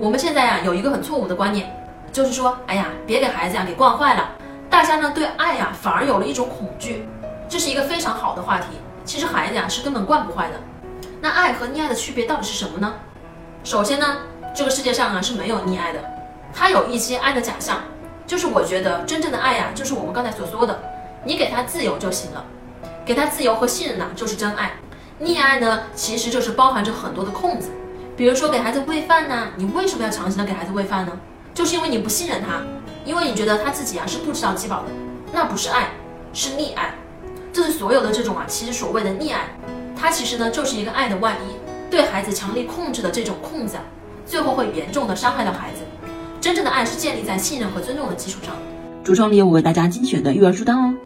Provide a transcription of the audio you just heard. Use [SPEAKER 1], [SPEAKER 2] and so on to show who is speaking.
[SPEAKER 1] 我们现在呀有一个很错误的观念，就是说，哎呀，别给孩子呀给惯坏了。大家呢对爱呀反而有了一种恐惧，这是一个非常好的话题。其实孩子呀是根本惯不坏的。那爱和溺爱的区别到底是什么呢？首先呢，这个世界上啊是没有溺爱的，它有一些爱的假象。就是我觉得真正的爱呀，就是我们刚才所说的，你给他自由就行了，给他自由和信任呐，就是真爱。溺爱呢，其实就是包含着很多的空子。比如说给孩子喂饭呢，你为什么要强行的给孩子喂饭呢？就是因为你不信任他，因为你觉得他自己啊是不知道饥饱的，那不是爱，是溺爱。就是所有的这种啊，其实所谓的溺爱，它其实呢就是一个爱的外衣，对孩子强力控制的这种控制，最后会严重的伤害到孩子。真正的爱是建立在信任和尊重的基础上。
[SPEAKER 2] 橱窗里有我为大家精选的育儿书单哦。